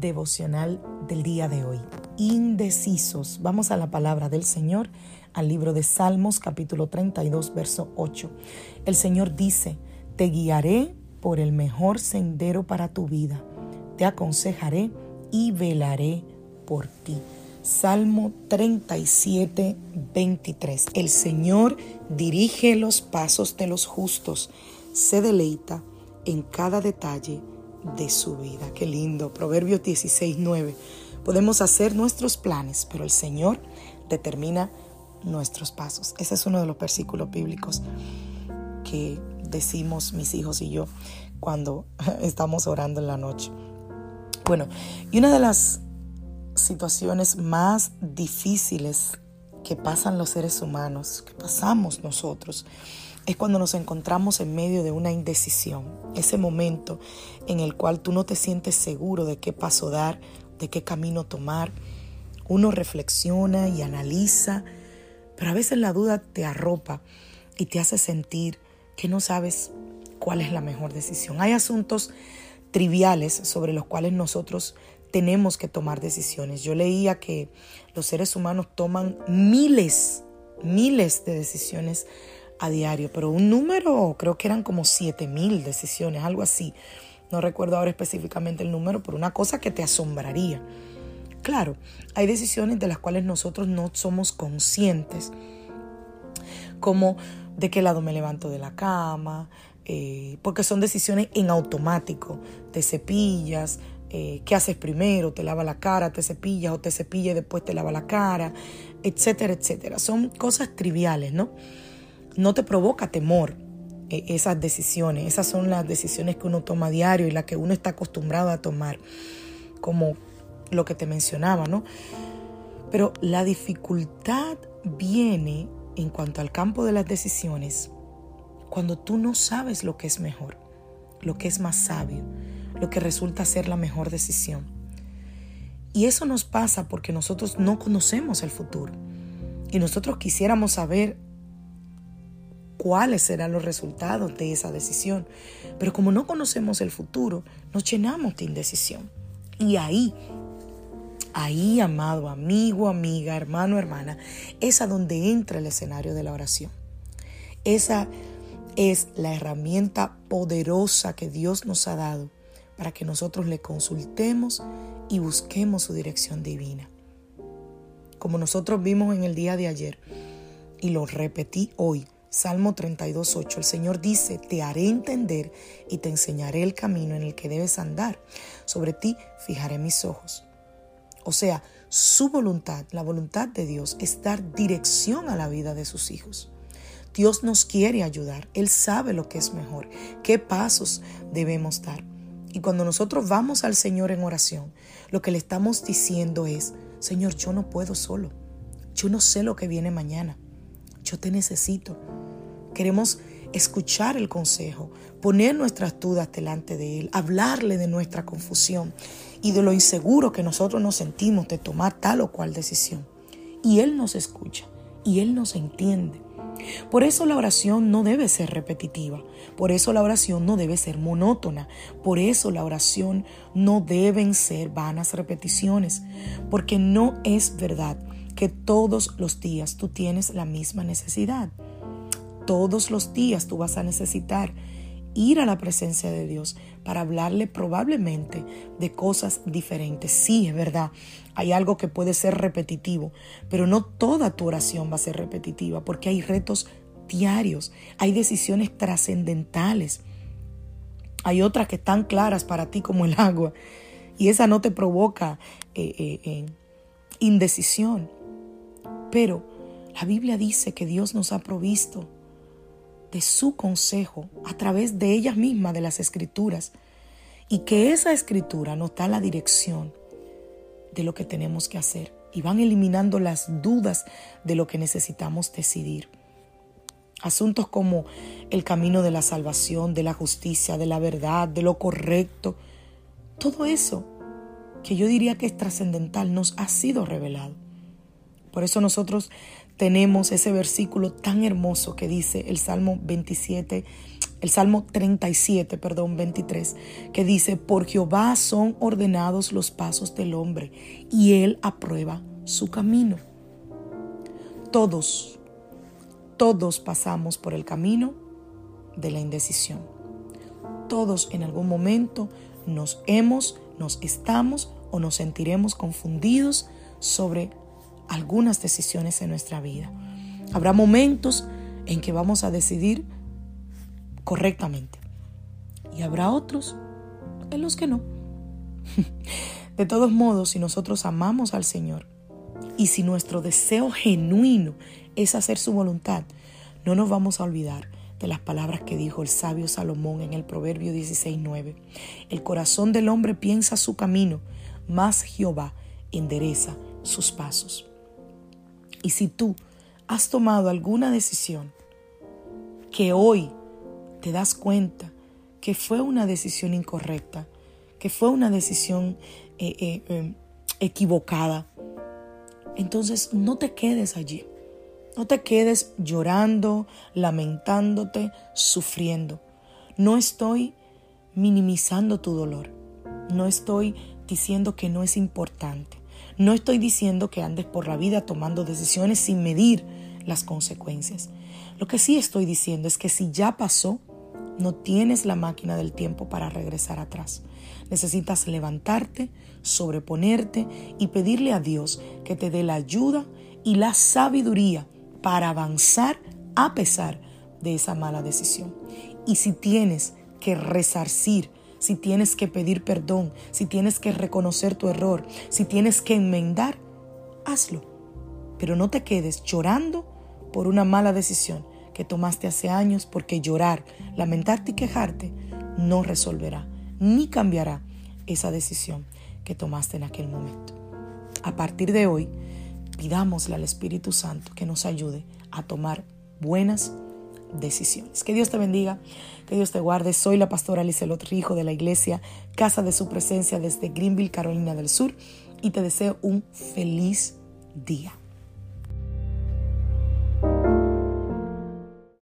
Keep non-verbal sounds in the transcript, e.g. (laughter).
Devocional del día de hoy. Indecisos. Vamos a la palabra del Señor, al libro de Salmos capítulo 32, verso 8. El Señor dice, te guiaré por el mejor sendero para tu vida, te aconsejaré y velaré por ti. Salmo 37, 23. El Señor dirige los pasos de los justos, se deleita en cada detalle de su vida. Qué lindo. Proverbios 16, 9. Podemos hacer nuestros planes, pero el Señor determina nuestros pasos. Ese es uno de los versículos bíblicos que decimos mis hijos y yo cuando (laughs) estamos orando en la noche. Bueno, y una de las situaciones más difíciles que pasan los seres humanos, que pasamos nosotros, es cuando nos encontramos en medio de una indecisión, ese momento en el cual tú no te sientes seguro de qué paso dar, de qué camino tomar. Uno reflexiona y analiza, pero a veces la duda te arropa y te hace sentir que no sabes cuál es la mejor decisión. Hay asuntos triviales sobre los cuales nosotros tenemos que tomar decisiones. Yo leía que los seres humanos toman miles, miles de decisiones a diario, pero un número, creo que eran como 7 mil decisiones, algo así. No recuerdo ahora específicamente el número, pero una cosa que te asombraría. Claro, hay decisiones de las cuales nosotros no somos conscientes, como de qué lado me levanto de la cama, eh, porque son decisiones en automático. Te cepillas, eh, qué haces primero, te lava la cara, te cepillas o te cepillas y después te lava la cara, etcétera, etcétera. Son cosas triviales, ¿no? No te provoca temor eh, esas decisiones. Esas son las decisiones que uno toma diario y las que uno está acostumbrado a tomar, como lo que te mencionaba, ¿no? Pero la dificultad viene en cuanto al campo de las decisiones cuando tú no sabes lo que es mejor, lo que es más sabio, lo que resulta ser la mejor decisión. Y eso nos pasa porque nosotros no conocemos el futuro. Y nosotros quisiéramos saber cuáles serán los resultados de esa decisión. Pero como no conocemos el futuro, nos llenamos de indecisión. Y ahí, ahí, amado amigo, amiga, hermano, hermana, es a donde entra el escenario de la oración. Esa es la herramienta poderosa que Dios nos ha dado para que nosotros le consultemos y busquemos su dirección divina. Como nosotros vimos en el día de ayer y lo repetí hoy, Salmo 32.8, el Señor dice, te haré entender y te enseñaré el camino en el que debes andar. Sobre ti fijaré mis ojos. O sea, su voluntad, la voluntad de Dios, es dar dirección a la vida de sus hijos. Dios nos quiere ayudar. Él sabe lo que es mejor, qué pasos debemos dar. Y cuando nosotros vamos al Señor en oración, lo que le estamos diciendo es, Señor, yo no puedo solo. Yo no sé lo que viene mañana. Yo te necesito. Queremos escuchar el consejo, poner nuestras dudas delante de Él, hablarle de nuestra confusión y de lo inseguro que nosotros nos sentimos de tomar tal o cual decisión. Y Él nos escucha y Él nos entiende. Por eso la oración no debe ser repetitiva, por eso la oración no debe ser monótona, por eso la oración no deben ser vanas repeticiones, porque no es verdad que todos los días tú tienes la misma necesidad. Todos los días tú vas a necesitar ir a la presencia de Dios para hablarle probablemente de cosas diferentes. Sí, es verdad, hay algo que puede ser repetitivo, pero no toda tu oración va a ser repetitiva porque hay retos diarios, hay decisiones trascendentales, hay otras que están claras para ti como el agua y esa no te provoca eh, eh, indecisión. Pero la Biblia dice que Dios nos ha provisto de su consejo a través de ellas mismas, de las escrituras, y que esa escritura nos da la dirección de lo que tenemos que hacer y van eliminando las dudas de lo que necesitamos decidir. Asuntos como el camino de la salvación, de la justicia, de la verdad, de lo correcto, todo eso que yo diría que es trascendental nos ha sido revelado. Por eso nosotros tenemos ese versículo tan hermoso que dice el Salmo 27, el Salmo 37, perdón, 23, que dice, por Jehová son ordenados los pasos del hombre y él aprueba su camino. Todos, todos pasamos por el camino de la indecisión. Todos en algún momento nos hemos, nos estamos o nos sentiremos confundidos sobre algunas decisiones en nuestra vida. Habrá momentos en que vamos a decidir correctamente y habrá otros en los que no. (laughs) De todos modos, si nosotros amamos al Señor y si nuestro deseo genuino es hacer su voluntad, no nos vamos a olvidar de las palabras que dijo el sabio Salomón en el Proverbio 16:9. El corazón del hombre piensa su camino, mas Jehová endereza sus pasos. Y si tú has tomado alguna decisión que hoy te das cuenta que fue una decisión incorrecta, que fue una decisión eh, eh, em, equivocada, entonces no te quedes allí. No te quedes llorando, lamentándote, sufriendo. No estoy minimizando tu dolor. No estoy diciendo que no es importante. No estoy diciendo que andes por la vida tomando decisiones sin medir las consecuencias. Lo que sí estoy diciendo es que si ya pasó, no tienes la máquina del tiempo para regresar atrás. Necesitas levantarte, sobreponerte y pedirle a Dios que te dé la ayuda y la sabiduría para avanzar a pesar de esa mala decisión. Y si tienes que resarcir, si tienes que pedir perdón, si tienes que reconocer tu error, si tienes que enmendar, hazlo. Pero no te quedes llorando por una mala decisión que tomaste hace años porque llorar, lamentarte y quejarte no resolverá ni cambiará esa decisión que tomaste en aquel momento. A partir de hoy, pidámosle al Espíritu Santo que nos ayude a tomar buenas decisiones. Que Dios te bendiga, que Dios te guarde. Soy la pastora Lizelot Rijo de la iglesia Casa de Su Presencia desde Greenville, Carolina del Sur, y te deseo un feliz día.